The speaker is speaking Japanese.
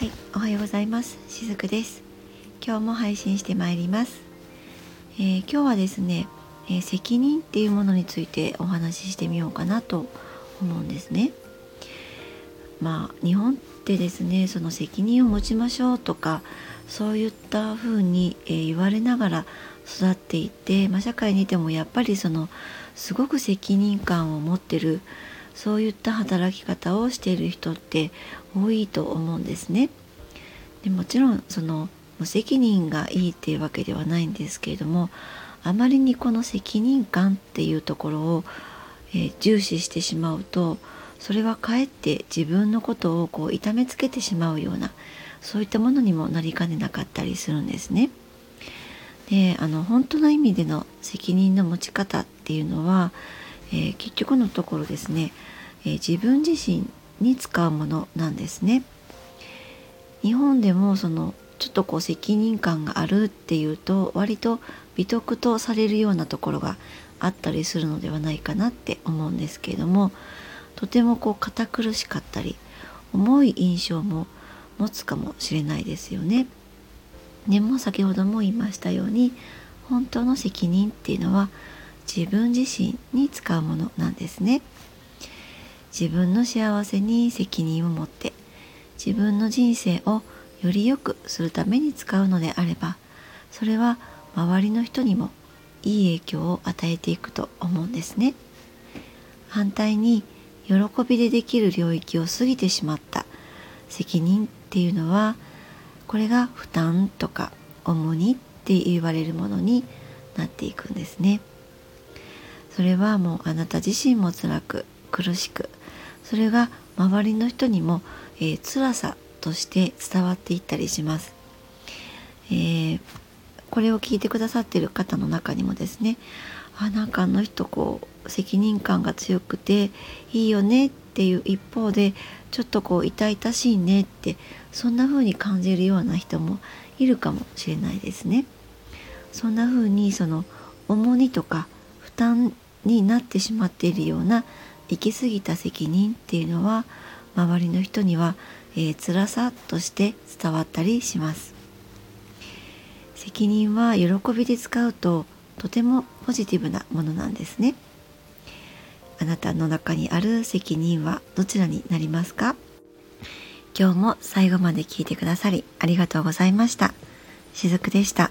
はい、おはようございます。しずくです。今日も配信してまいります、えー、今日はですね、えー、責任っていうものについてお話ししてみようかなと思うんですね。まあ日本ってですねその責任を持ちましょうとかそういったふうに、えー、言われながら育っていて、まあ、社会にいてもやっぱりそのすごく責任感を持ってるそういった働き方をしている人って多いと思うんですね。でもちろんその無責任がいいっていうわけではないんですけれどもあまりにこの責任感っていうところを、えー、重視してしまうとそれはかえって自分のことをこう痛めつけてしまうようなそういったものにもなりかねなかったりするんですね。であの本当の意味での責任の持ち方っていうのは、えー、結局のところですね、えー、自分自身に使うものなんですね。日本でもそのちょっとこう責任感があるっていうと割と美徳とされるようなところがあったりするのではないかなって思うんですけれどもとてもこう堅苦しかったり重い印象も持つかもしれないですよね。でも先ほども言いましたように本当の責任っていうのは自分自身に使うものなんですね。自分の幸せに責任を持って自分の人生をより良くするために使うのであればそれは周りの人にもいい影響を与えていくと思うんですね。反対に喜びでできる領域を過ぎてしまった責任っていうのはこれが負担とか重荷って言われるものになっていくんですね。それはもうあなた自身も辛く苦しくそれが周りの人にも、えー、辛さとして伝わっていったりします。えー、これを聞いてくださっている方の中にもですねあなんかあの人こう責任感が強くていいよねっていう一方でちょっとこう痛々しいねってそんな風に感じるような人もいるかもしれないですね。そんな風にその重荷とか担になってしまっているような行き過ぎた責任っていうのは周りの人には、えー、辛さとして伝わったりします。責任は喜びで使うととてもポジティブなものなんですね。あなたの中にある責任はどちらになりますか？今日も最後まで聞いてくださりありがとうございました。しずくでした。